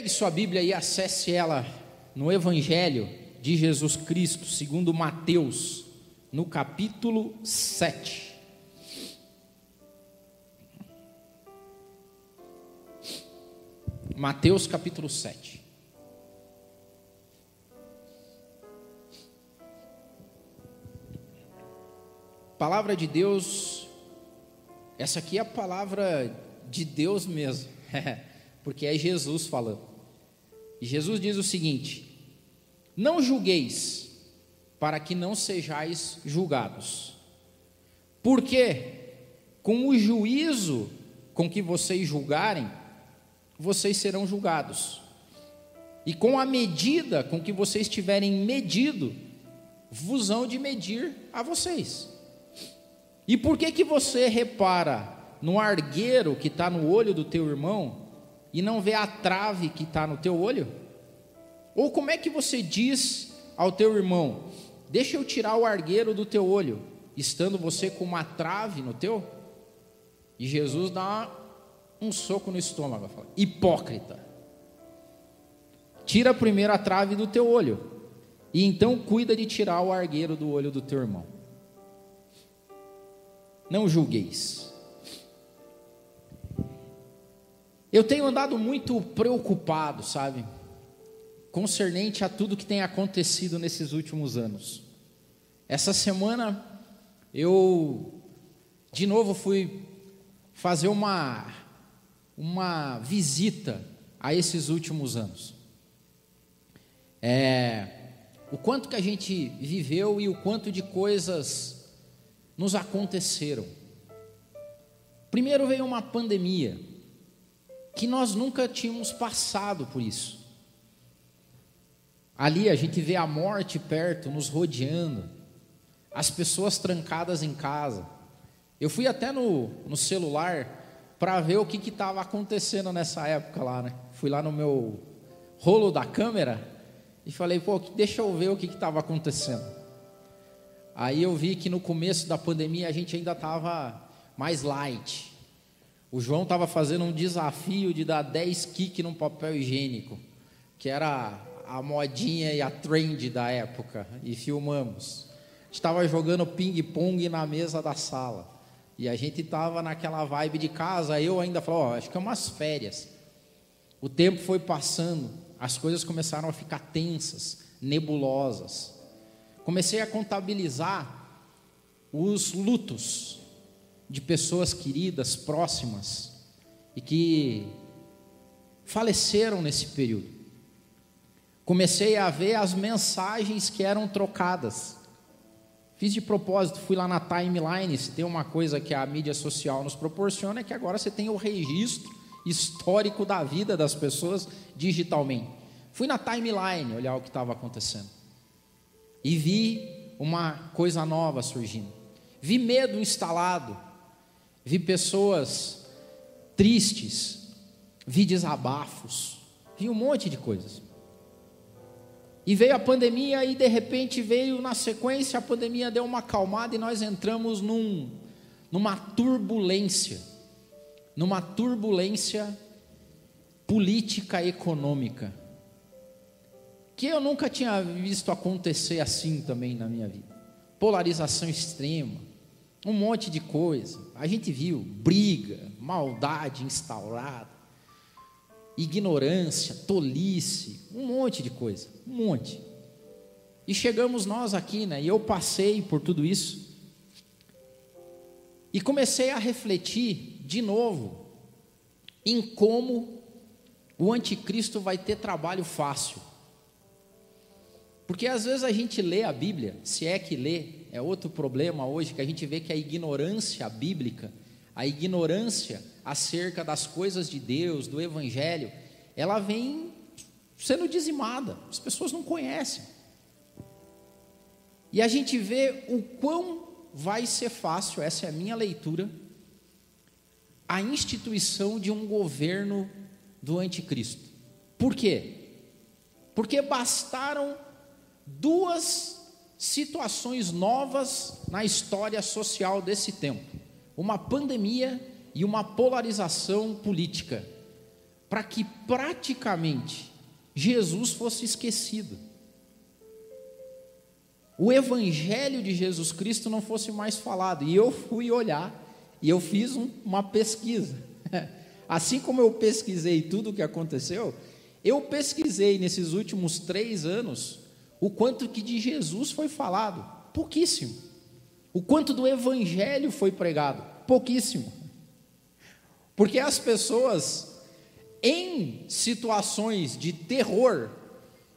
Pegue sua Bíblia e acesse ela no Evangelho de Jesus Cristo, segundo Mateus, no capítulo 7. Mateus capítulo 7. Palavra de Deus, essa aqui é a palavra de Deus mesmo, porque é Jesus falando. E Jesus diz o seguinte: Não julgueis, para que não sejais julgados. Porque com o juízo com que vocês julgarem, vocês serão julgados. E com a medida com que vocês tiverem medido, vos hão de medir a vocês. E por que que você repara no argueiro que está no olho do teu irmão e não vê a trave que está no teu olho? Ou como é que você diz ao teu irmão: Deixa eu tirar o argueiro do teu olho, estando você com uma trave no teu? E Jesus dá um soco no estômago, fala, hipócrita. Tira primeiro a trave do teu olho, e então cuida de tirar o argueiro do olho do teu irmão. Não julgueis. Eu tenho andado muito preocupado, sabe? Concernente a tudo que tem acontecido nesses últimos anos. Essa semana eu de novo fui fazer uma uma visita a esses últimos anos. É, o quanto que a gente viveu e o quanto de coisas nos aconteceram. Primeiro veio uma pandemia, que nós nunca tínhamos passado por isso. Ali a gente vê a morte perto, nos rodeando, as pessoas trancadas em casa. Eu fui até no, no celular para ver o que estava acontecendo nessa época lá, né? Fui lá no meu rolo da câmera e falei, pô, deixa eu ver o que estava acontecendo. Aí eu vi que no começo da pandemia a gente ainda estava mais light. O João estava fazendo um desafio de dar 10 kicks num papel higiênico, que era a modinha e a trend da época, e filmamos. Estava jogando ping-pong na mesa da sala. E a gente estava naquela vibe de casa, eu ainda falava, oh, acho que é umas férias. O tempo foi passando, as coisas começaram a ficar tensas, nebulosas. Comecei a contabilizar os lutos de pessoas queridas, próximas, e que faleceram nesse período. Comecei a ver as mensagens que eram trocadas. Fiz de propósito, fui lá na timeline. Se tem uma coisa que a mídia social nos proporciona, é que agora você tem o registro histórico da vida das pessoas digitalmente. Fui na timeline olhar o que estava acontecendo. E vi uma coisa nova surgindo. Vi medo instalado vi pessoas tristes, vi desabafos, vi um monte de coisas. E veio a pandemia e de repente veio na sequência, a pandemia deu uma acalmada e nós entramos num, numa turbulência, numa turbulência política econômica, que eu nunca tinha visto acontecer assim também na minha vida. Polarização extrema, um monte de coisa. A gente viu briga, maldade instaurada, ignorância, tolice, um monte de coisa, um monte. E chegamos nós aqui, né? E eu passei por tudo isso. E comecei a refletir de novo em como o anticristo vai ter trabalho fácil. Porque às vezes a gente lê a Bíblia, se é que lê, é outro problema hoje que a gente vê que a ignorância bíblica, a ignorância acerca das coisas de Deus, do Evangelho, ela vem sendo dizimada, as pessoas não conhecem. E a gente vê o quão vai ser fácil, essa é a minha leitura, a instituição de um governo do anticristo. Por quê? Porque bastaram duas situações novas na história social desse tempo: uma pandemia e uma polarização política. para que praticamente Jesus fosse esquecido. O evangelho de Jesus Cristo não fosse mais falado. E eu fui olhar e eu fiz um, uma pesquisa. Assim como eu pesquisei tudo o que aconteceu, eu pesquisei nesses últimos três anos o quanto que de Jesus foi falado, pouquíssimo. O quanto do Evangelho foi pregado, pouquíssimo. Porque as pessoas, em situações de terror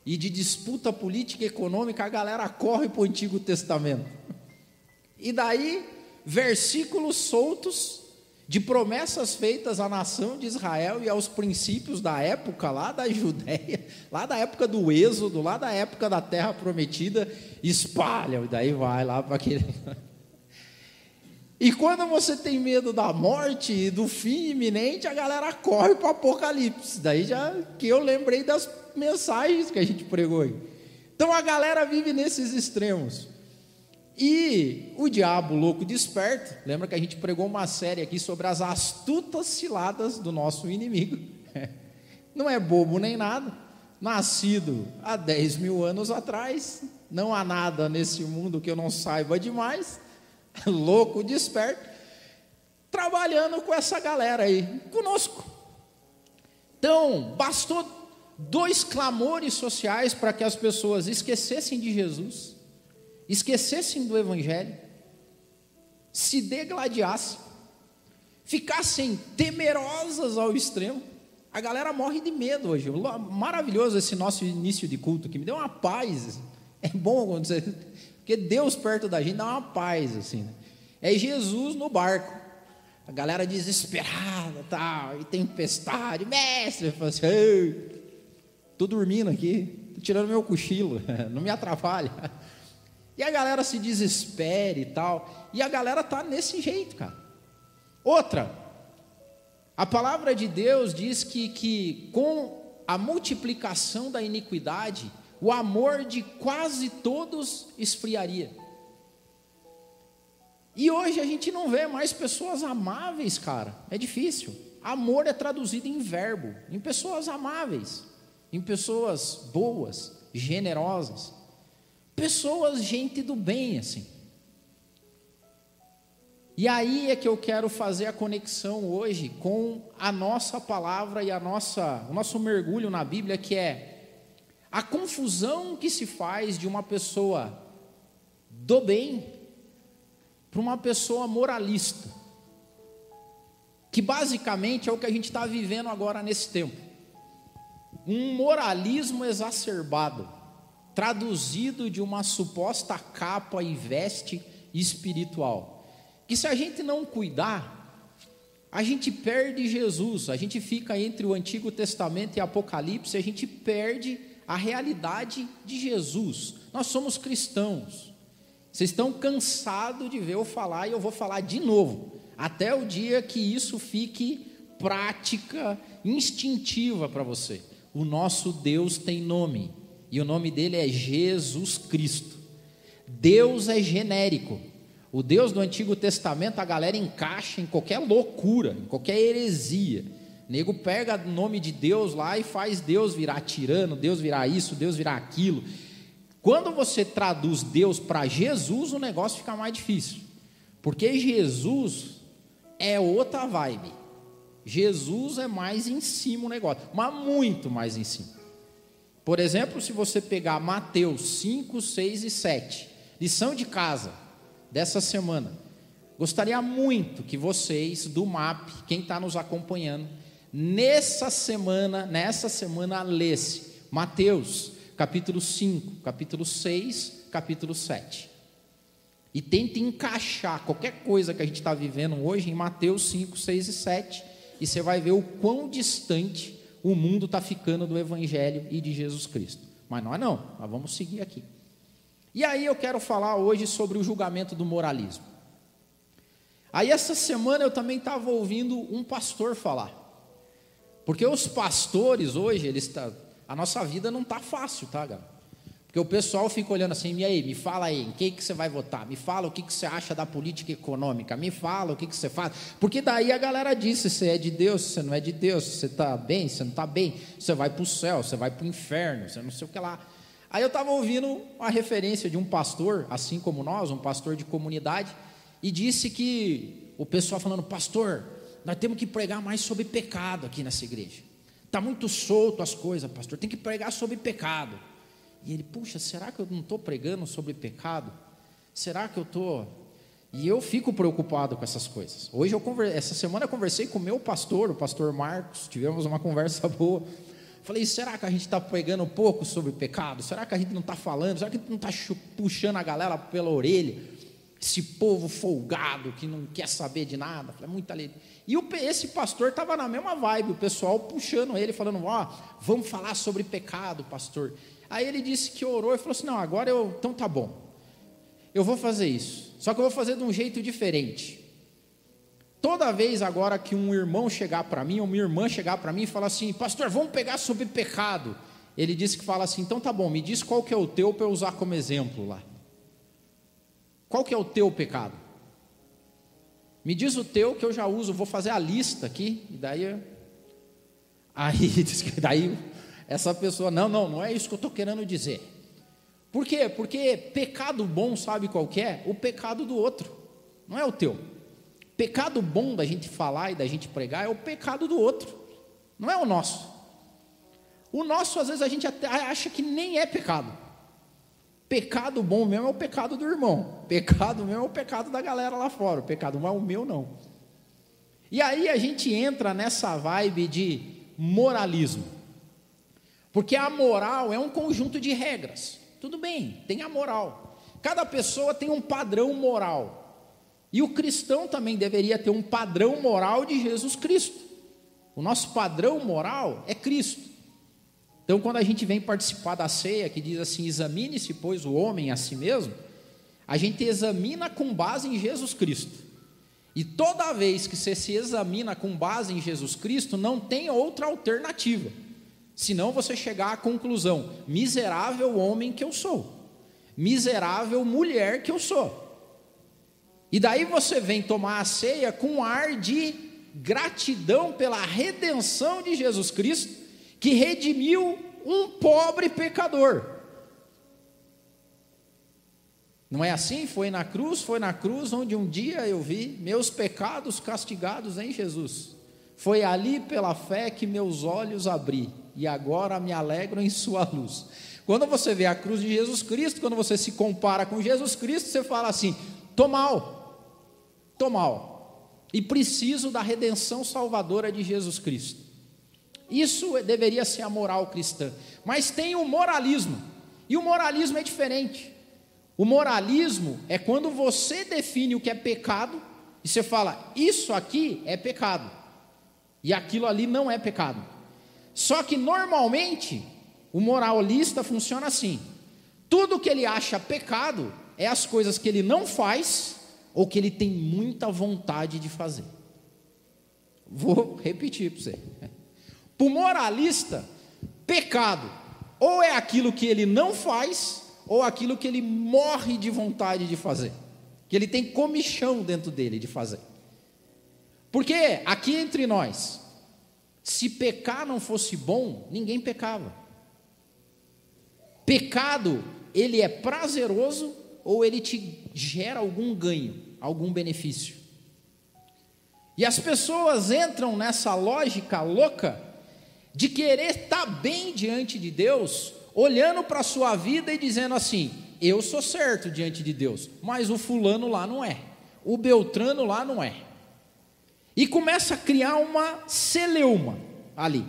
e de disputa política e econômica, a galera corre para o Antigo Testamento. E daí, versículos soltos de promessas feitas à nação de Israel e aos princípios da época lá da Judéia, lá da época do Êxodo, lá da época da Terra Prometida, espalham, e daí vai lá para aquele. E quando você tem medo da morte e do fim iminente, a galera corre para o Apocalipse. Daí já que eu lembrei das mensagens que a gente pregou aí. Então a galera vive nesses extremos. E o diabo louco desperto, lembra que a gente pregou uma série aqui sobre as astutas ciladas do nosso inimigo. Não é bobo nem nada, nascido há 10 mil anos atrás, não há nada nesse mundo que eu não saiba demais, louco desperto, trabalhando com essa galera aí, conosco. Então, bastou dois clamores sociais para que as pessoas esquecessem de Jesus esquecessem do Evangelho, se degladiassem, ficassem temerosas ao extremo. A galera morre de medo hoje. Maravilhoso esse nosso início de culto que me deu uma paz. É bom acontecer, porque Deus perto da gente dá uma paz assim. Né? É Jesus no barco. A galera desesperada, tal, e tempestade, mestre, fala assim, tô dormindo aqui, tô tirando meu cochilo, não me atrapalha. E a galera se desespera e tal. E a galera tá nesse jeito, cara. Outra, a palavra de Deus diz que, que com a multiplicação da iniquidade, o amor de quase todos esfriaria. E hoje a gente não vê mais pessoas amáveis, cara. É difícil. Amor é traduzido em verbo, em pessoas amáveis, em pessoas boas, generosas. Pessoas, gente do bem, assim. E aí é que eu quero fazer a conexão hoje com a nossa palavra e a nossa, o nosso mergulho na Bíblia, que é a confusão que se faz de uma pessoa do bem para uma pessoa moralista, que basicamente é o que a gente está vivendo agora nesse tempo. Um moralismo exacerbado traduzido de uma suposta capa e veste espiritual. Que se a gente não cuidar, a gente perde Jesus, a gente fica entre o Antigo Testamento e Apocalipse, a gente perde a realidade de Jesus. Nós somos cristãos. Vocês estão cansados de ver eu falar e eu vou falar de novo, até o dia que isso fique prática, instintiva para você. O nosso Deus tem nome e o nome dele é Jesus Cristo. Deus é genérico. O Deus do Antigo Testamento a galera encaixa em qualquer loucura, em qualquer heresia. O nego pega o nome de Deus lá e faz Deus virar tirano, Deus virar isso, Deus virar aquilo. Quando você traduz Deus para Jesus, o negócio fica mais difícil. Porque Jesus é outra vibe. Jesus é mais em cima o negócio, mas muito mais em cima. Por exemplo, se você pegar Mateus 5, 6 e 7, lição de casa dessa semana, gostaria muito que vocês do MAP, quem está nos acompanhando, nessa semana, nessa semana lesse Mateus capítulo 5, capítulo 6, capítulo 7. E tente encaixar qualquer coisa que a gente está vivendo hoje em Mateus 5, 6 e 7, e você vai ver o quão distante o mundo está ficando do Evangelho e de Jesus Cristo. Mas nós não, nós vamos seguir aqui. E aí eu quero falar hoje sobre o julgamento do moralismo. Aí essa semana eu também estava ouvindo um pastor falar. Porque os pastores hoje, eles tá, a nossa vida não está fácil, tá, galera? Porque o pessoal fica olhando assim, e aí, me fala aí, em quem que você vai votar? Me fala o que, que você acha da política econômica, me fala o que, que você faz. Porque daí a galera diz se você é de Deus, se você não é de Deus, se você está bem, se você não está bem, você vai para o céu, você vai para o inferno, você não sei o que lá. Aí eu estava ouvindo uma referência de um pastor, assim como nós, um pastor de comunidade, e disse que o pessoal falando, pastor, nós temos que pregar mais sobre pecado aqui nessa igreja. Está muito solto as coisas, pastor, tem que pregar sobre pecado. E ele, puxa, será que eu não estou pregando sobre pecado? Será que eu estou. E eu fico preocupado com essas coisas. Hoje eu conver... essa semana eu conversei com o meu pastor, o pastor Marcos, tivemos uma conversa boa. Falei, será que a gente está pregando pouco sobre pecado? Será que a gente não está falando? Será que a gente não está puxando a galera pela orelha? Esse povo folgado que não quer saber de nada. Falei, muita lei. E o, esse pastor estava na mesma vibe, o pessoal puxando ele, falando: Ó, oh, vamos falar sobre pecado, pastor. Aí ele disse que orou e falou assim: Não, agora eu. Então tá bom. Eu vou fazer isso. Só que eu vou fazer de um jeito diferente. Toda vez agora que um irmão chegar para mim, ou uma irmã chegar para mim e falar assim: Pastor, vamos pegar sobre pecado. Ele disse que fala assim: Então tá bom, me diz qual que é o teu para eu usar como exemplo lá. Qual que é o teu pecado? Me diz o teu que eu já uso, vou fazer a lista aqui, e daí. Aí, daí essa pessoa, não, não, não é isso que eu estou querendo dizer. Por quê? Porque pecado bom, sabe qual é? O pecado do outro, não é o teu. Pecado bom da gente falar e da gente pregar é o pecado do outro, não é o nosso. O nosso, às vezes, a gente até acha que nem é pecado. Pecado bom mesmo é o pecado do irmão. Pecado mesmo é o pecado da galera lá fora. O pecado não é o meu, não. E aí a gente entra nessa vibe de moralismo. Porque a moral é um conjunto de regras. Tudo bem, tem a moral. Cada pessoa tem um padrão moral. E o cristão também deveria ter um padrão moral de Jesus Cristo. O nosso padrão moral é Cristo. Então, quando a gente vem participar da ceia, que diz assim: examine-se, pois, o homem a si mesmo, a gente examina com base em Jesus Cristo. E toda vez que você se examina com base em Jesus Cristo, não tem outra alternativa. Senão você chegar à conclusão: miserável homem que eu sou, miserável mulher que eu sou. E daí você vem tomar a ceia com um ar de gratidão pela redenção de Jesus Cristo, que redimiu um pobre pecador. Não é assim? Foi na cruz, foi na cruz onde um dia eu vi meus pecados castigados em Jesus. Foi ali pela fé que meus olhos abri e agora me alegro em Sua luz. Quando você vê a cruz de Jesus Cristo, quando você se compara com Jesus Cristo, você fala assim: estou mal, estou mal, e preciso da redenção salvadora de Jesus Cristo. Isso deveria ser a moral cristã, mas tem o moralismo, e o moralismo é diferente. O moralismo é quando você define o que é pecado e você fala, isso aqui é pecado, e aquilo ali não é pecado. Só que normalmente o moralista funciona assim: tudo que ele acha pecado é as coisas que ele não faz ou que ele tem muita vontade de fazer. Vou repetir para você. Para o moralista, pecado ou é aquilo que ele não faz, ou aquilo que ele morre de vontade de fazer, que ele tem comichão dentro dele de fazer. Porque aqui entre nós, se pecar não fosse bom, ninguém pecava. Pecado, ele é prazeroso ou ele te gera algum ganho, algum benefício. E as pessoas entram nessa lógica louca de querer estar bem diante de Deus, olhando para a sua vida e dizendo assim: eu sou certo diante de Deus, mas o fulano lá não é, o Beltrano lá não é. E começa a criar uma celeuma ali.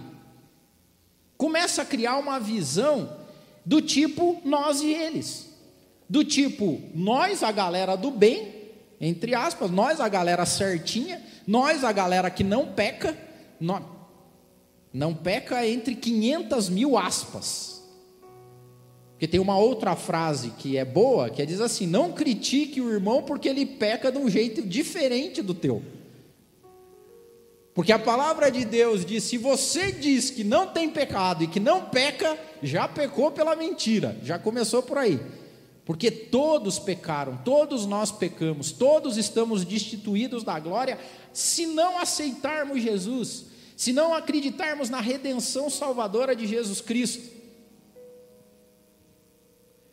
Começa a criar uma visão do tipo nós e eles. Do tipo, nós, a galera do bem, entre aspas, nós, a galera certinha, nós, a galera que não peca, não, peca entre 500 mil aspas. Porque tem uma outra frase que é boa, que diz assim: não critique o irmão porque ele peca de um jeito diferente do teu. Porque a palavra de Deus diz: se você diz que não tem pecado e que não peca, já pecou pela mentira, já começou por aí. Porque todos pecaram, todos nós pecamos, todos estamos destituídos da glória, se não aceitarmos Jesus, se não acreditarmos na redenção salvadora de Jesus Cristo.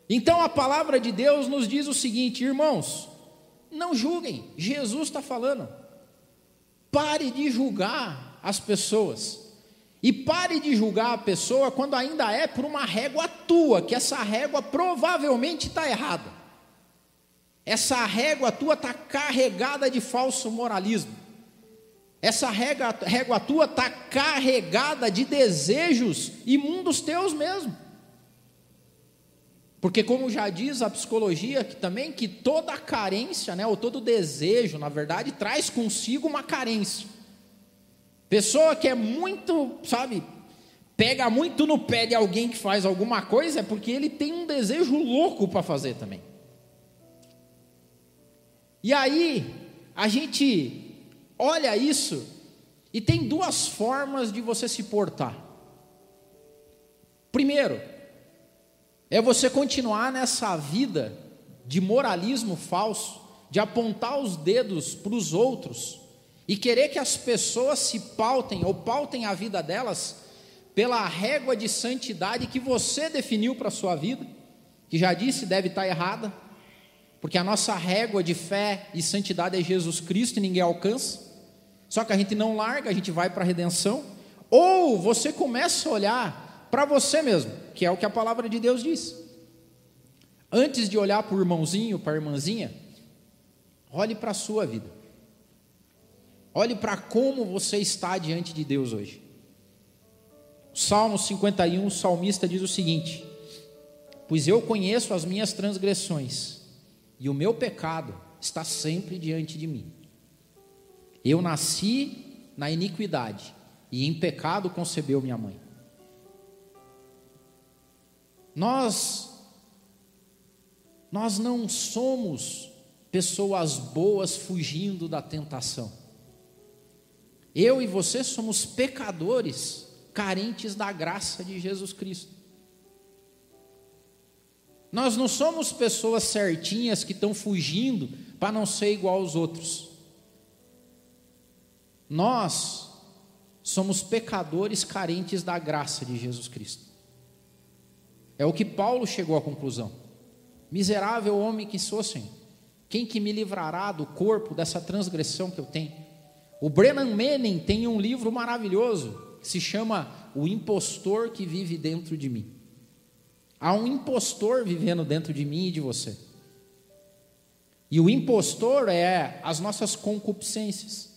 Então a palavra de Deus nos diz o seguinte, irmãos: não julguem, Jesus está falando, pare de julgar as pessoas. E pare de julgar a pessoa quando ainda é por uma régua tua, que essa régua provavelmente está errada. Essa régua tua está carregada de falso moralismo. Essa régua, régua tua está carregada de desejos imundos teus mesmo. Porque como já diz a psicologia que também que toda carência, né, ou todo desejo, na verdade, traz consigo uma carência. Pessoa que é muito, sabe, pega muito no pé de alguém que faz alguma coisa é porque ele tem um desejo louco para fazer também. E aí, a gente olha isso e tem duas formas de você se portar. Primeiro, é você continuar nessa vida de moralismo falso, de apontar os dedos para os outros e querer que as pessoas se pautem ou pautem a vida delas pela régua de santidade que você definiu para a sua vida, que já disse deve estar errada, porque a nossa régua de fé e santidade é Jesus Cristo e ninguém alcança, só que a gente não larga, a gente vai para a redenção, ou você começa a olhar para você mesmo, que é o que a palavra de Deus diz. Antes de olhar para o irmãozinho, para a irmãzinha, olhe para a sua vida. Olhe para como você está diante de Deus hoje. Salmo 51, o salmista diz o seguinte: Pois eu conheço as minhas transgressões, e o meu pecado está sempre diante de mim. Eu nasci na iniquidade, e em pecado concebeu minha mãe. Nós nós não somos pessoas boas fugindo da tentação. Eu e você somos pecadores, carentes da graça de Jesus Cristo. Nós não somos pessoas certinhas que estão fugindo para não ser igual aos outros. Nós somos pecadores carentes da graça de Jesus Cristo. É o que Paulo chegou à conclusão. Miserável homem que sou, Senhor, quem que me livrará do corpo dessa transgressão que eu tenho? O Brennan Manning tem um livro maravilhoso que se chama O Impostor que Vive Dentro de Mim. Há um impostor vivendo dentro de mim e de você. E o impostor é as nossas concupiscências,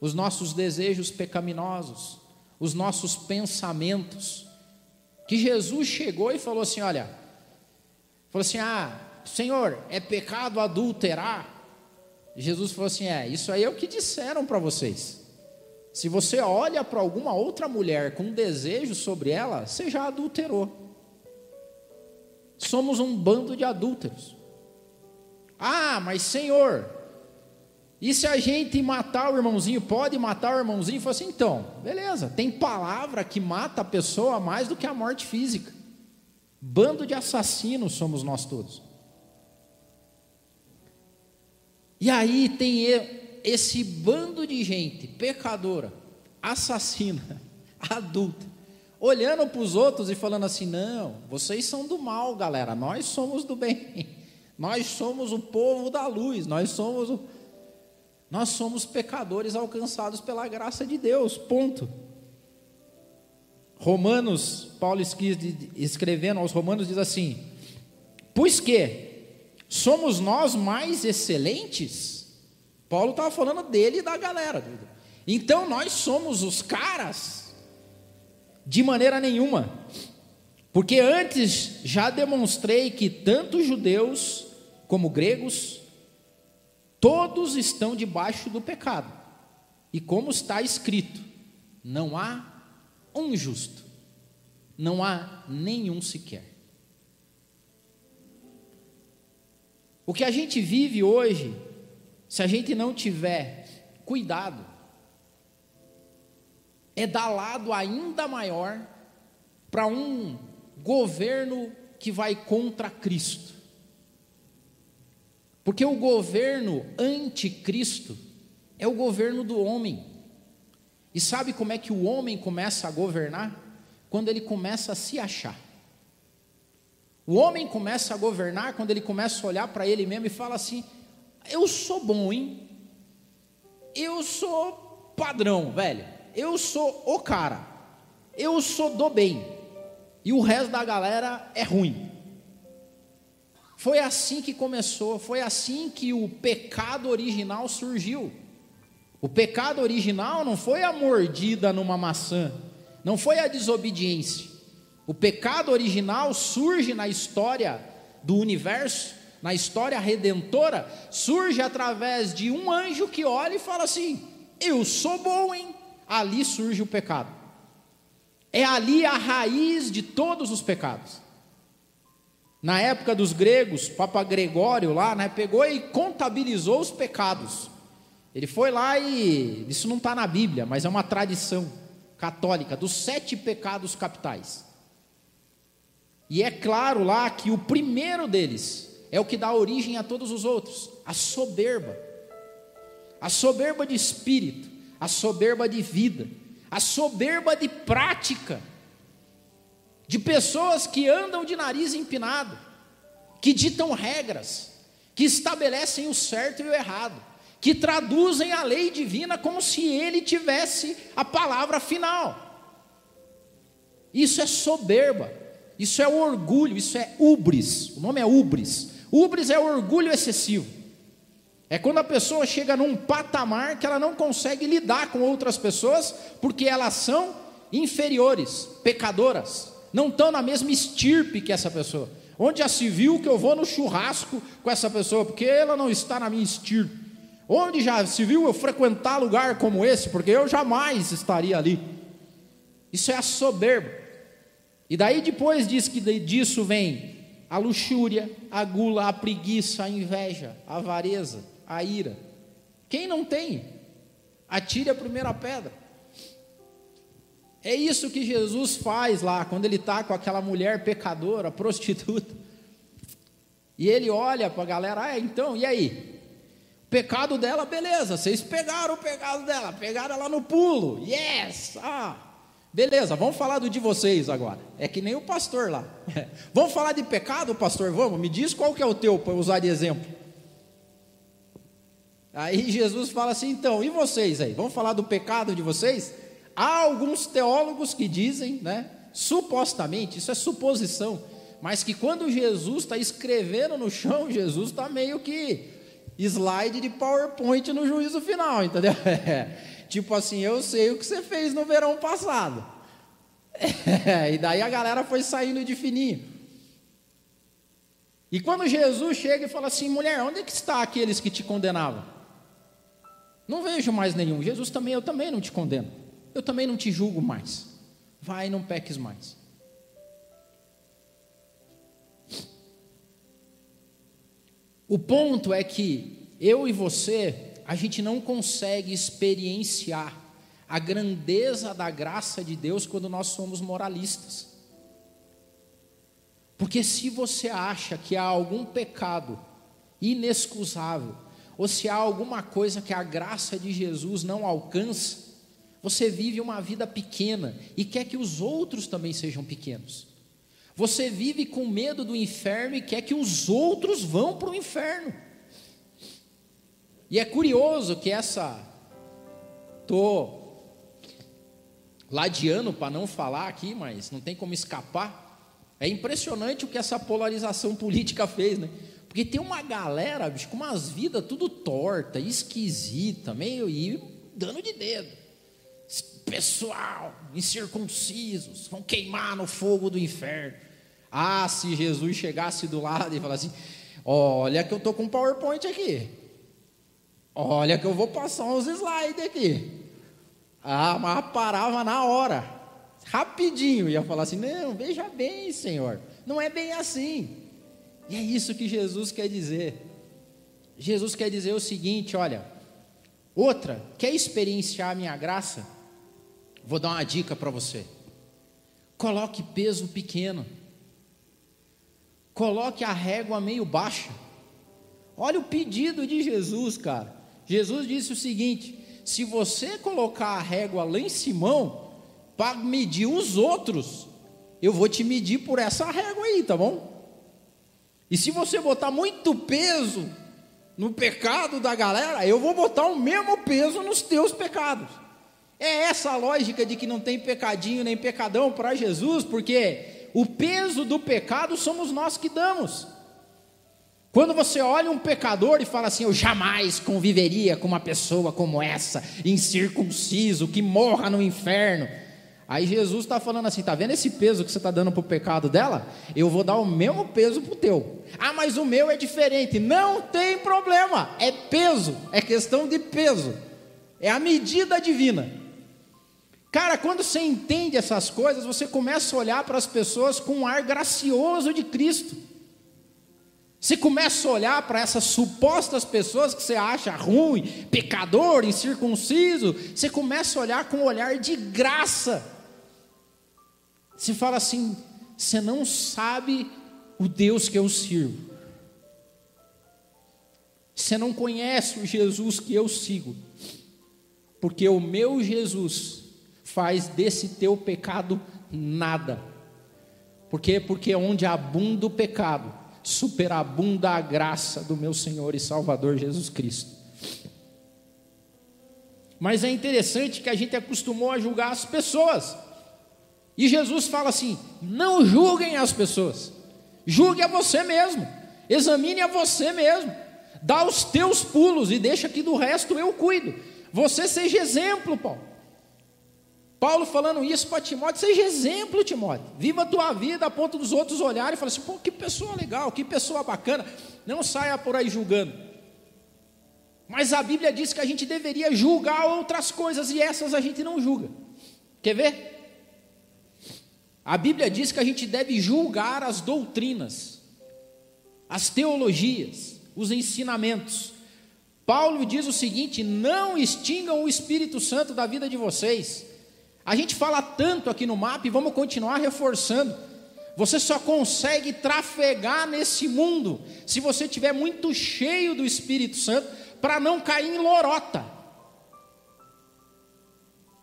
os nossos desejos pecaminosos, os nossos pensamentos. Que Jesus chegou e falou assim: Olha, falou assim: Ah, Senhor, é pecado adulterar? Jesus falou assim: É, isso aí é o que disseram para vocês. Se você olha para alguma outra mulher com desejo sobre ela, você já adulterou. Somos um bando de adúlteros. Ah, mas Senhor, e se a gente matar o irmãozinho, pode matar o irmãozinho? Falou assim: então, beleza, tem palavra que mata a pessoa mais do que a morte física. Bando de assassinos somos nós todos. E aí tem esse bando de gente pecadora, assassina, adulta, olhando para os outros e falando assim: não, vocês são do mal, galera, nós somos do bem, nós somos o povo da luz, nós somos o... Nós somos pecadores alcançados pela graça de Deus, ponto. Romanos, Paulo escrevendo aos Romanos, diz assim: Pois que Somos nós mais excelentes? Paulo estava falando dele e da galera. Então nós somos os caras? De maneira nenhuma. Porque antes já demonstrei que tanto judeus como gregos, todos estão debaixo do pecado. E como está escrito, não há um justo, não há nenhum sequer. O que a gente vive hoje, se a gente não tiver cuidado, é dar lado ainda maior para um governo que vai contra Cristo. Porque o governo anticristo é o governo do homem. E sabe como é que o homem começa a governar? Quando ele começa a se achar. O homem começa a governar quando ele começa a olhar para ele mesmo e fala assim: Eu sou bom, hein? Eu sou padrão, velho. Eu sou o cara. Eu sou do bem. E o resto da galera é ruim. Foi assim que começou, foi assim que o pecado original surgiu. O pecado original não foi a mordida numa maçã, não foi a desobediência. O pecado original surge na história do universo, na história redentora, surge através de um anjo que olha e fala assim: Eu sou bom, hein? Ali surge o pecado. É ali a raiz de todos os pecados. Na época dos gregos, Papa Gregório lá, né, pegou e contabilizou os pecados. Ele foi lá e isso não está na Bíblia, mas é uma tradição católica dos sete pecados capitais. E é claro lá que o primeiro deles é o que dá origem a todos os outros: a soberba. A soberba de espírito, a soberba de vida, a soberba de prática, de pessoas que andam de nariz empinado, que ditam regras, que estabelecem o certo e o errado, que traduzem a lei divina como se ele tivesse a palavra final. Isso é soberba. Isso é orgulho, isso é ubris. O nome é ubris. Ubris é orgulho excessivo. É quando a pessoa chega num patamar que ela não consegue lidar com outras pessoas, porque elas são inferiores, pecadoras, não estão na mesma estirpe que essa pessoa. Onde já se viu que eu vou no churrasco com essa pessoa, porque ela não está na minha estirpe. Onde já se viu eu frequentar lugar como esse, porque eu jamais estaria ali. Isso é a soberba. E daí depois diz que disso vem a luxúria, a gula, a preguiça, a inveja, a avareza, a ira. Quem não tem, atire a primeira pedra. É isso que Jesus faz lá, quando ele está com aquela mulher pecadora, prostituta. E ele olha para a galera, ah, então, e aí? O pecado dela, beleza, vocês pegaram o pecado dela, pegaram ela no pulo, yes, ah, Beleza, vamos falar do de vocês agora. É que nem o pastor lá. vamos falar de pecado, pastor? Vamos, me diz qual que é o teu para usar de exemplo. Aí Jesus fala assim: então, e vocês aí? Vamos falar do pecado de vocês? Há alguns teólogos que dizem, né, supostamente, isso é suposição, mas que quando Jesus está escrevendo no chão, Jesus está meio que slide de PowerPoint no juízo final, entendeu? Tipo assim, eu sei o que você fez no verão passado. É, e daí a galera foi saindo de fininho. E quando Jesus chega e fala assim, mulher, onde é que está aqueles que te condenavam? Não vejo mais nenhum. Jesus também, eu também não te condeno. Eu também não te julgo mais. Vai, não peques mais. O ponto é que eu e você a gente não consegue experienciar a grandeza da graça de Deus quando nós somos moralistas. Porque se você acha que há algum pecado inexcusável, ou se há alguma coisa que a graça de Jesus não alcança, você vive uma vida pequena e quer que os outros também sejam pequenos. Você vive com medo do inferno e quer que os outros vão para o inferno. E é curioso que essa. Estou ladeando para não falar aqui, mas não tem como escapar. É impressionante o que essa polarização política fez, né? Porque tem uma galera, bicho, com umas vidas tudo torta, esquisita, meio e dando de dedo. Pessoal, incircuncisos, vão queimar no fogo do inferno. Ah, se Jesus chegasse do lado e falasse assim: Olha, que eu estou com um PowerPoint aqui. Olha que eu vou passar uns slides aqui. Ah, mas parava na hora. Rapidinho. Ia falar assim: não, veja bem, Senhor. Não é bem assim. E é isso que Jesus quer dizer. Jesus quer dizer o seguinte: olha, outra, quer experienciar a minha graça? Vou dar uma dica para você. Coloque peso pequeno. Coloque a régua meio baixa. Olha o pedido de Jesus, cara. Jesus disse o seguinte: se você colocar a régua lá em Simão para medir os outros, eu vou te medir por essa régua aí, tá bom? E se você botar muito peso no pecado da galera, eu vou botar o mesmo peso nos teus pecados. É essa a lógica de que não tem pecadinho nem pecadão para Jesus, porque o peso do pecado somos nós que damos. Quando você olha um pecador e fala assim: Eu jamais conviveria com uma pessoa como essa, incircunciso, que morra no inferno. Aí Jesus está falando assim: Está vendo esse peso que você está dando para o pecado dela? Eu vou dar o mesmo peso para o teu. Ah, mas o meu é diferente. Não tem problema, é peso, é questão de peso, é a medida divina. Cara, quando você entende essas coisas, você começa a olhar para as pessoas com um ar gracioso de Cristo. Você começa a olhar para essas supostas pessoas que você acha ruim, pecador, incircunciso, você começa a olhar com um olhar de graça. Você fala assim: você não sabe o Deus que eu sirvo. Você não conhece o Jesus que eu sigo. Porque o meu Jesus faz desse teu pecado nada. Por quê? Porque onde abunda o pecado, superabunda a graça do meu Senhor e Salvador Jesus Cristo. Mas é interessante que a gente acostumou a julgar as pessoas. E Jesus fala assim: não julguem as pessoas, julgue a você mesmo, examine a você mesmo, dá os teus pulos e deixa que do resto eu cuido. Você seja exemplo, Paulo. Paulo falando isso para Timóteo, seja exemplo, Timóteo. Viva a tua vida a ponto dos outros olharem e falarem assim: pô, que pessoa legal, que pessoa bacana. Não saia por aí julgando. Mas a Bíblia diz que a gente deveria julgar outras coisas e essas a gente não julga. Quer ver? A Bíblia diz que a gente deve julgar as doutrinas, as teologias, os ensinamentos. Paulo diz o seguinte: não extingam o Espírito Santo da vida de vocês. A gente fala tanto aqui no mapa e vamos continuar reforçando. Você só consegue trafegar nesse mundo se você tiver muito cheio do Espírito Santo para não cair em lorota.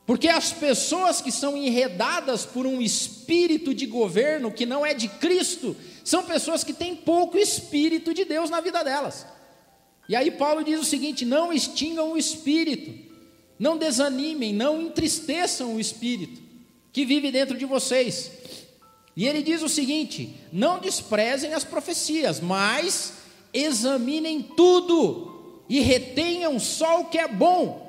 Porque as pessoas que são enredadas por um espírito de governo que não é de Cristo, são pessoas que têm pouco espírito de Deus na vida delas. E aí Paulo diz o seguinte: não extingam o espírito. Não desanimem, não entristeçam o espírito que vive dentro de vocês. E ele diz o seguinte: não desprezem as profecias, mas examinem tudo e retenham só o que é bom.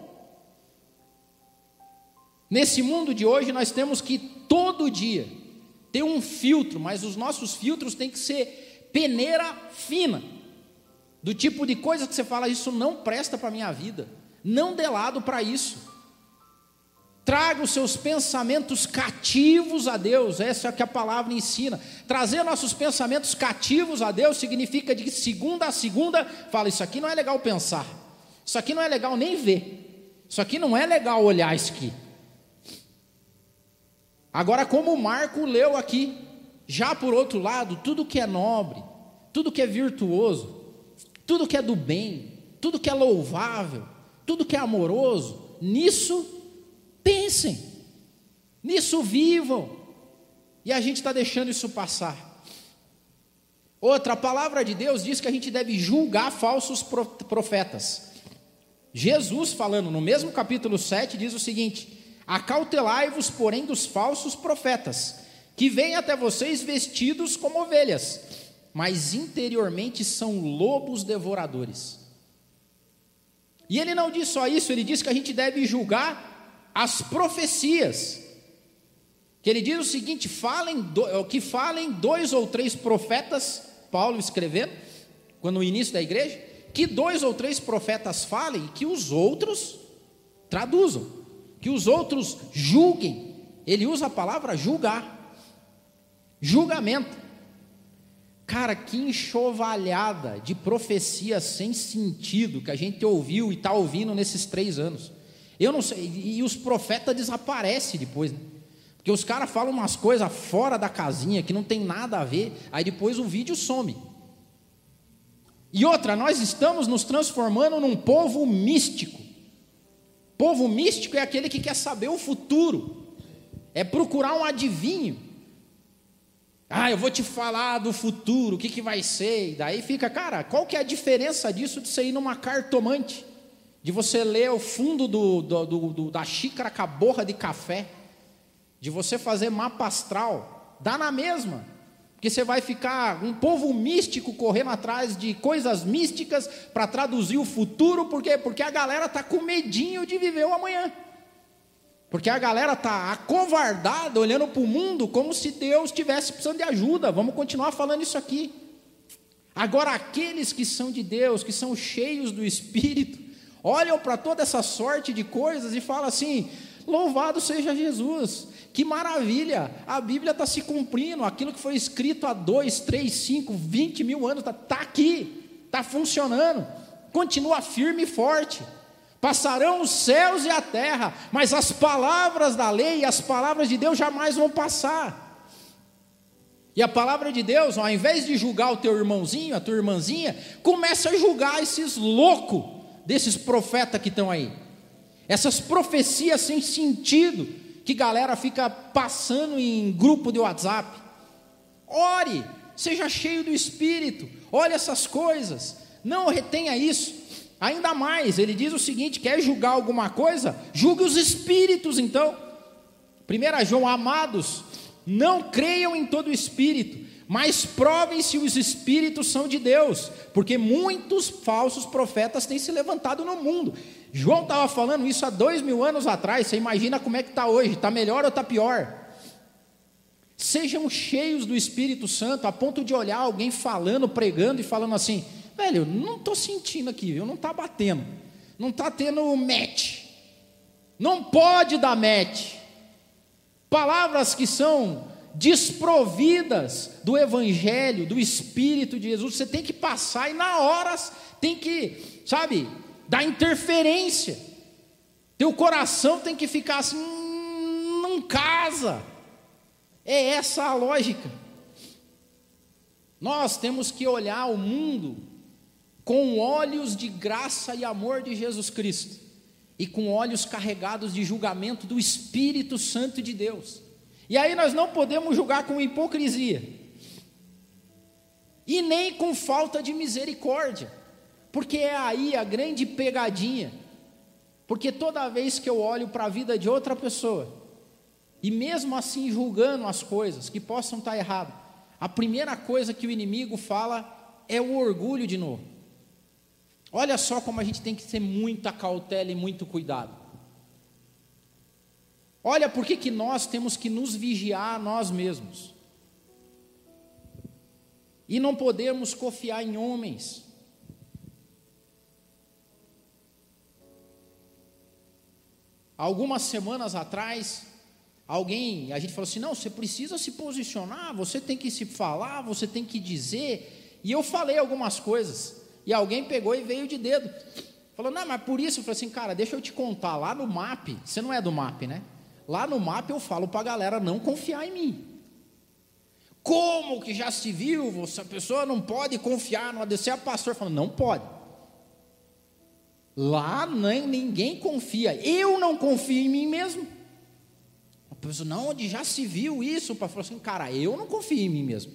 Nesse mundo de hoje, nós temos que todo dia ter um filtro, mas os nossos filtros têm que ser peneira fina, do tipo de coisa que você fala, isso não presta para a minha vida. Não dê lado para isso. Traga os seus pensamentos cativos a Deus, essa é que a palavra ensina. Trazer nossos pensamentos cativos a Deus significa de segunda a segunda, fala: Isso aqui não é legal pensar, isso aqui não é legal nem ver, isso aqui não é legal olhar isso aqui. Agora, como o Marco leu aqui, já por outro lado, tudo que é nobre, tudo que é virtuoso, tudo que é do bem, tudo que é louvável, tudo que é amoroso, nisso pensem, nisso vivam. E a gente está deixando isso passar. Outra, a palavra de Deus diz que a gente deve julgar falsos profetas. Jesus, falando no mesmo capítulo 7, diz o seguinte: Acautelai-vos, porém, dos falsos profetas, que vêm até vocês vestidos como ovelhas, mas interiormente são lobos devoradores. E ele não diz só isso, ele diz que a gente deve julgar as profecias. Que ele diz o seguinte: falem do, que falem dois ou três profetas, Paulo escrevendo, quando no início da igreja, que dois ou três profetas falem, que os outros traduzam, que os outros julguem. Ele usa a palavra julgar, julgamento. Cara, que enxovalhada de profecias sem sentido que a gente ouviu e está ouvindo nesses três anos. Eu não sei, e os profetas desaparecem depois, né? Porque os caras falam umas coisas fora da casinha que não tem nada a ver, aí depois o vídeo some. E outra, nós estamos nos transformando num povo místico. Povo místico é aquele que quer saber o futuro, é procurar um adivinho. Ah, eu vou te falar do futuro, o que, que vai ser. E daí fica, cara, qual que é a diferença disso de você ir numa cartomante? De você ler o fundo do, do, do, da xícara com a borra de café? De você fazer mapa astral? Dá na mesma. Porque você vai ficar um povo místico correndo atrás de coisas místicas para traduzir o futuro, por quê? Porque a galera está com medinho de viver o amanhã. Porque a galera está acovardada, olhando para o mundo como se Deus estivesse precisando de ajuda. Vamos continuar falando isso aqui. Agora, aqueles que são de Deus, que são cheios do Espírito, olham para toda essa sorte de coisas e falam assim: louvado seja Jesus, que maravilha, a Bíblia está se cumprindo, aquilo que foi escrito há dois, três, cinco, vinte mil anos está tá aqui, está funcionando, continua firme e forte. Passarão os céus e a terra, mas as palavras da lei e as palavras de Deus jamais vão passar. E a palavra de Deus, ao invés de julgar o teu irmãozinho, a tua irmãzinha, começa a julgar esses loucos desses profetas que estão aí. Essas profecias sem sentido que galera fica passando em grupo de WhatsApp. Ore, seja cheio do Espírito, olhe essas coisas, não retenha isso. Ainda mais, ele diz o seguinte: quer julgar alguma coisa? Julgue os espíritos, então. 1 João, amados, não creiam em todo espírito, mas provem se os espíritos são de Deus, porque muitos falsos profetas têm se levantado no mundo. João estava falando isso há dois mil anos atrás, você imagina como é que está hoje, está melhor ou está pior? Sejam cheios do Espírito Santo, a ponto de olhar alguém falando, pregando e falando assim: Velho, não estou sentindo aqui, eu não está batendo, não está tendo match, não pode dar match. Palavras que são desprovidas do Evangelho, do Espírito de Jesus, você tem que passar e na horas tem que, sabe, dar interferência. Teu coração tem que ficar assim, hum, não casa. É essa a lógica. Nós temos que olhar o mundo com olhos de graça e amor de Jesus Cristo, e com olhos carregados de julgamento do Espírito Santo de Deus. E aí nós não podemos julgar com hipocrisia, e nem com falta de misericórdia, porque é aí a grande pegadinha. Porque toda vez que eu olho para a vida de outra pessoa, e mesmo assim julgando as coisas que possam estar erradas, a primeira coisa que o inimigo fala é o orgulho de novo. Olha só como a gente tem que ter muita cautela e muito cuidado. Olha por que, nós temos que nos vigiar a nós mesmos. E não podemos confiar em homens. Algumas semanas atrás, alguém, a gente falou assim: não, você precisa se posicionar, você tem que se falar, você tem que dizer. E eu falei algumas coisas. E alguém pegou e veio de dedo. Falou, não, mas por isso, eu falei assim, cara, deixa eu te contar, lá no MAP, você não é do MAP, né? Lá no MAP eu falo para a galera não confiar em mim. Como que já se viu? A pessoa não pode confiar no ADC. A pastor falando, não pode. Lá nem, ninguém confia. Eu não confio em mim mesmo. A pessoa, não, onde já se viu isso? O pastor falou assim, cara, eu não confio em mim mesmo.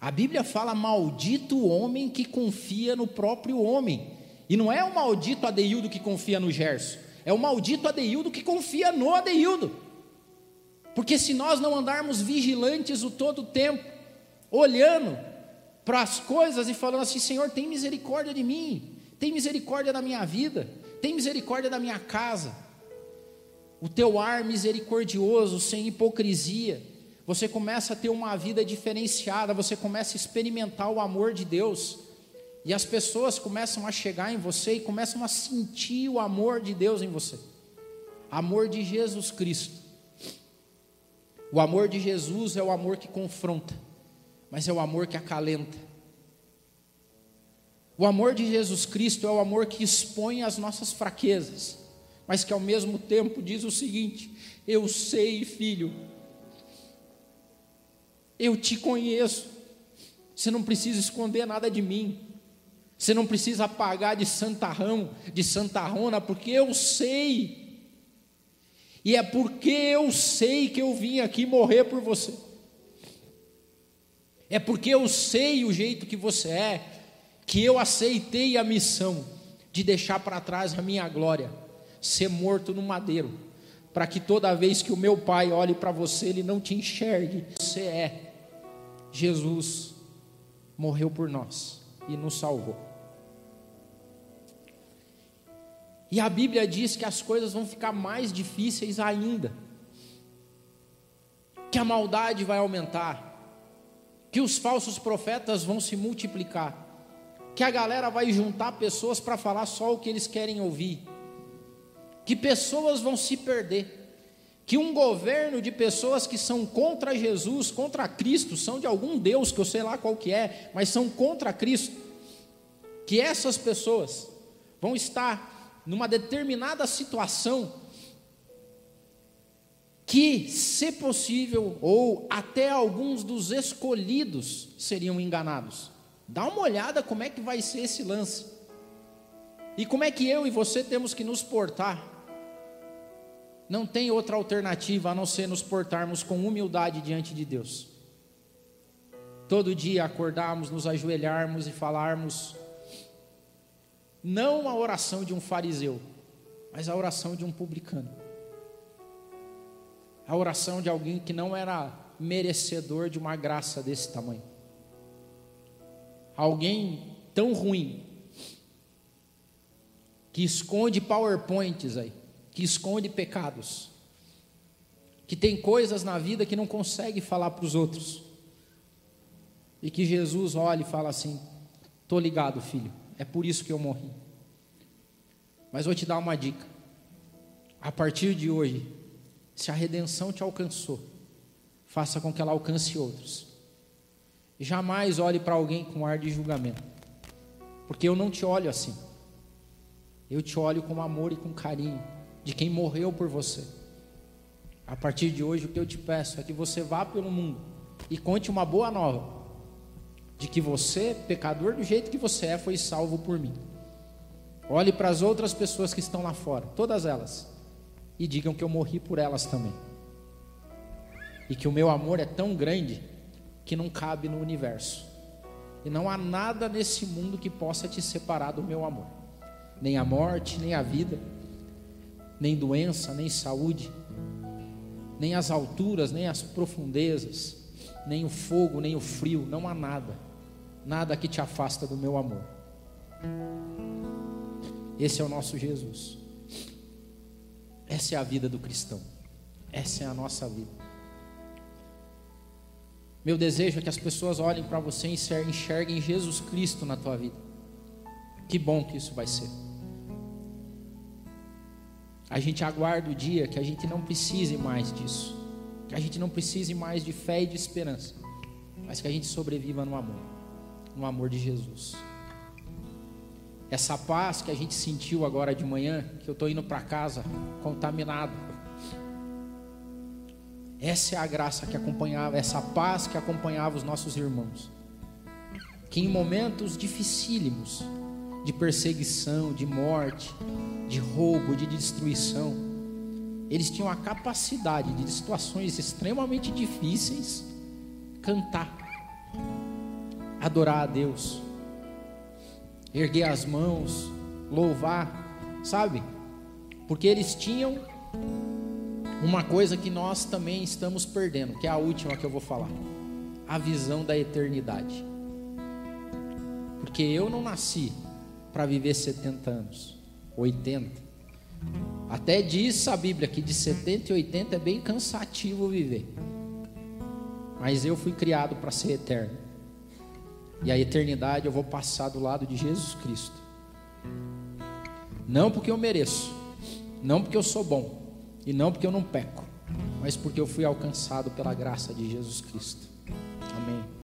A Bíblia fala: maldito o homem que confia no próprio homem. E não é o maldito Adeildo que confia no Gerson, é o maldito Adeildo que confia no Adeildo. Porque se nós não andarmos vigilantes o todo tempo, olhando para as coisas e falando assim: Senhor, tem misericórdia de mim, tem misericórdia da minha vida, tem misericórdia da minha casa. O teu ar misericordioso, sem hipocrisia, você começa a ter uma vida diferenciada, você começa a experimentar o amor de Deus. E as pessoas começam a chegar em você e começam a sentir o amor de Deus em você. Amor de Jesus Cristo. O amor de Jesus é o amor que confronta, mas é o amor que acalenta. O amor de Jesus Cristo é o amor que expõe as nossas fraquezas. mas que ao mesmo tempo diz o seguinte: Eu sei, filho, eu te conheço, você não precisa esconder nada de mim, você não precisa apagar de santarrão, de santarrona, porque eu sei, e é porque eu sei que eu vim aqui morrer por você, é porque eu sei o jeito que você é, que eu aceitei a missão de deixar para trás a minha glória ser morto no madeiro, para que toda vez que o meu pai olhe para você, ele não te enxergue. Você é. Jesus morreu por nós e nos salvou. E a Bíblia diz que as coisas vão ficar mais difíceis ainda, que a maldade vai aumentar, que os falsos profetas vão se multiplicar, que a galera vai juntar pessoas para falar só o que eles querem ouvir que pessoas vão se perder, que um governo de pessoas que são contra Jesus, contra Cristo, são de algum Deus que eu sei lá qual que é, mas são contra Cristo, que essas pessoas vão estar numa determinada situação que, se possível, ou até alguns dos escolhidos seriam enganados. Dá uma olhada como é que vai ser esse lance. E como é que eu e você temos que nos portar não tem outra alternativa a não ser nos portarmos com humildade diante de Deus. Todo dia acordarmos, nos ajoelharmos e falarmos, não a oração de um fariseu, mas a oração de um publicano. A oração de alguém que não era merecedor de uma graça desse tamanho. Alguém tão ruim, que esconde PowerPoints aí que esconde pecados, que tem coisas na vida que não consegue falar para os outros, e que Jesus olha e fala assim: Estou ligado, filho, é por isso que eu morri. Mas vou te dar uma dica: a partir de hoje, se a redenção te alcançou, faça com que ela alcance outros. Jamais olhe para alguém com ar de julgamento, porque eu não te olho assim. Eu te olho com amor e com carinho de quem morreu por você. A partir de hoje, o que eu te peço é que você vá pelo mundo e conte uma boa nova de que você, pecador do jeito que você é, foi salvo por mim. Olhe para as outras pessoas que estão lá fora, todas elas, e digam que eu morri por elas também. E que o meu amor é tão grande que não cabe no universo. E não há nada nesse mundo que possa te separar do meu amor. Nem a morte, nem a vida, nem doença, nem saúde, nem as alturas, nem as profundezas, nem o fogo, nem o frio, não há nada, nada que te afasta do meu amor. Esse é o nosso Jesus. Essa é a vida do cristão. Essa é a nossa vida. Meu desejo é que as pessoas olhem para você e enxerguem Jesus Cristo na tua vida. Que bom que isso vai ser a gente aguarda o dia que a gente não precise mais disso, que a gente não precise mais de fé e de esperança, mas que a gente sobreviva no amor, no amor de Jesus. Essa paz que a gente sentiu agora de manhã, que eu estou indo para casa contaminado, essa é a graça que acompanhava, essa paz que acompanhava os nossos irmãos, que em momentos dificílimos, de perseguição, de morte, de roubo, de destruição. Eles tinham a capacidade de, situações extremamente difíceis, cantar, adorar a Deus, erguer as mãos, louvar, sabe? Porque eles tinham uma coisa que nós também estamos perdendo, que é a última que eu vou falar: a visão da eternidade. Porque eu não nasci para viver 70 anos, 80. Até diz a Bíblia que de 70 e 80 é bem cansativo viver. Mas eu fui criado para ser eterno. E a eternidade eu vou passar do lado de Jesus Cristo. Não porque eu mereço, não porque eu sou bom, e não porque eu não peco, mas porque eu fui alcançado pela graça de Jesus Cristo. Amém.